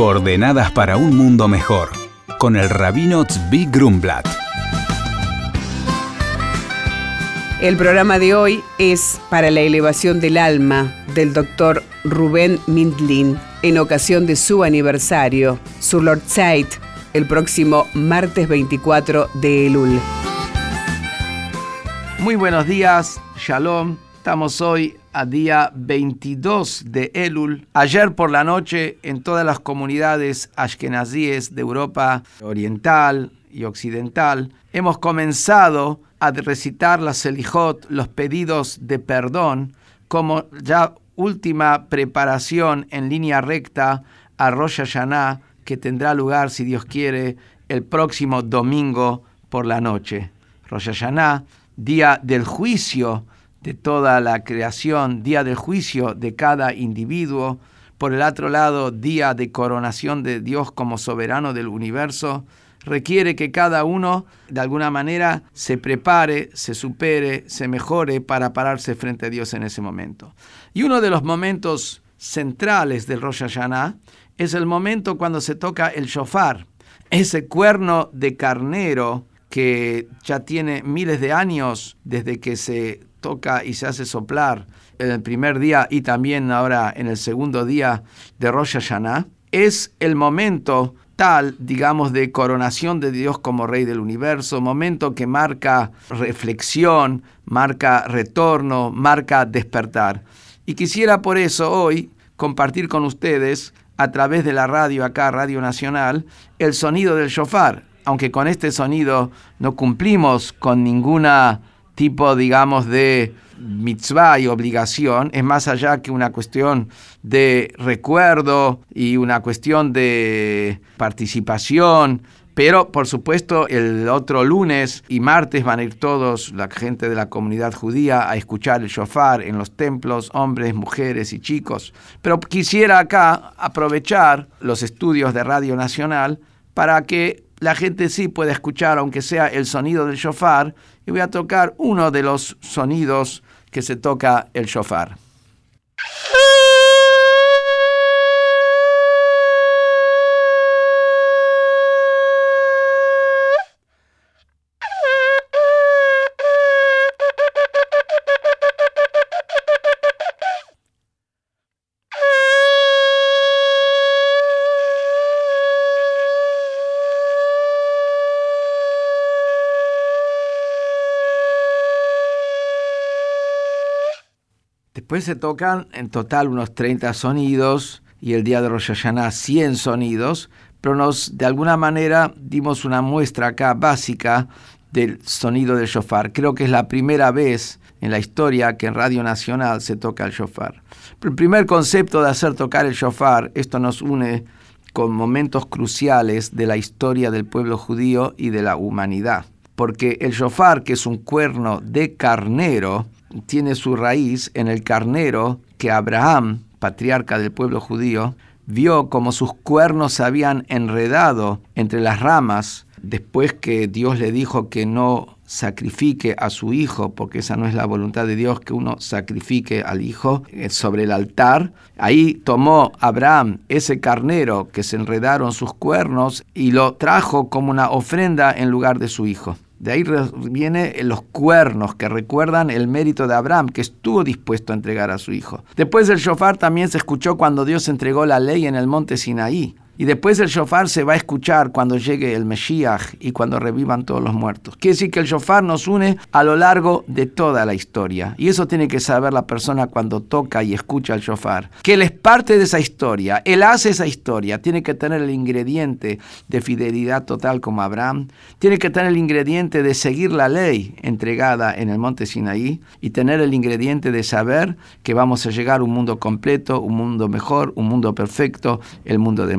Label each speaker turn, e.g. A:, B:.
A: Coordenadas para un mundo mejor, con el rabino Tzvi Grumblat.
B: El programa de hoy es para la elevación del alma del doctor Rubén Mindlin en ocasión de su aniversario, su Lord Zeit, el próximo martes 24 de Elul.
C: Muy buenos días, Shalom. Estamos hoy a día 22 de Elul. Ayer por la noche en todas las comunidades ashkenazíes de Europa Oriental y Occidental hemos comenzado a recitar las Selijot, los pedidos de perdón, como ya última preparación en línea recta a Rosh Hashanah, que tendrá lugar, si Dios quiere, el próximo domingo por la noche. Rosh Hashanah, día del juicio de toda la creación, día del juicio de cada individuo, por el otro lado, día de coronación de Dios como soberano del universo, requiere que cada uno de alguna manera se prepare, se supere, se mejore para pararse frente a Dios en ese momento. Y uno de los momentos centrales del Rosh Hashanah es el momento cuando se toca el shofar, ese cuerno de carnero que ya tiene miles de años desde que se toca y se hace soplar en el primer día y también ahora en el segundo día de Rosh Hashanah, es el momento tal, digamos, de coronación de Dios como Rey del universo, momento que marca reflexión, marca retorno, marca despertar. Y quisiera por eso hoy compartir con ustedes, a través de la radio acá, Radio Nacional, el sonido del shofar, aunque con este sonido no cumplimos con ninguna tipo, digamos, de mitzvah y obligación, es más allá que una cuestión de recuerdo y una cuestión de participación. Pero, por supuesto, el otro lunes y martes van a ir todos, la gente de la comunidad judía, a escuchar el shofar en los templos, hombres, mujeres y chicos. Pero quisiera acá aprovechar los estudios de Radio Nacional para que la gente sí pueda escuchar, aunque sea el sonido del shofar, y voy a tocar uno de los sonidos que se toca el shofar. Después se tocan en total unos 30 sonidos y el día de Rosh Hashanah 100 sonidos, pero nos de alguna manera dimos una muestra acá básica del sonido del shofar. Creo que es la primera vez en la historia que en Radio Nacional se toca el shofar. el primer concepto de hacer tocar el shofar, esto nos une con momentos cruciales de la historia del pueblo judío y de la humanidad. Porque el shofar, que es un cuerno de carnero, tiene su raíz en el carnero que Abraham, patriarca del pueblo judío, vio como sus cuernos se habían enredado entre las ramas después que Dios le dijo que no sacrifique a su hijo, porque esa no es la voluntad de Dios, que uno sacrifique al hijo eh, sobre el altar. Ahí tomó Abraham ese carnero que se enredaron sus cuernos y lo trajo como una ofrenda en lugar de su hijo. De ahí vienen los cuernos que recuerdan el mérito de Abraham, que estuvo dispuesto a entregar a su hijo. Después del shofar también se escuchó cuando Dios entregó la ley en el monte Sinaí. Y después el shofar se va a escuchar cuando llegue el Mesías y cuando revivan todos los muertos. Quiere decir que el shofar nos une a lo largo de toda la historia. Y eso tiene que saber la persona cuando toca y escucha el shofar. Que él es parte de esa historia. Él hace esa historia. Tiene que tener el ingrediente de fidelidad total como Abraham. Tiene que tener el ingrediente de seguir la ley entregada en el monte Sinaí. Y tener el ingrediente de saber que vamos a llegar a un mundo completo, un mundo mejor, un mundo perfecto, el mundo de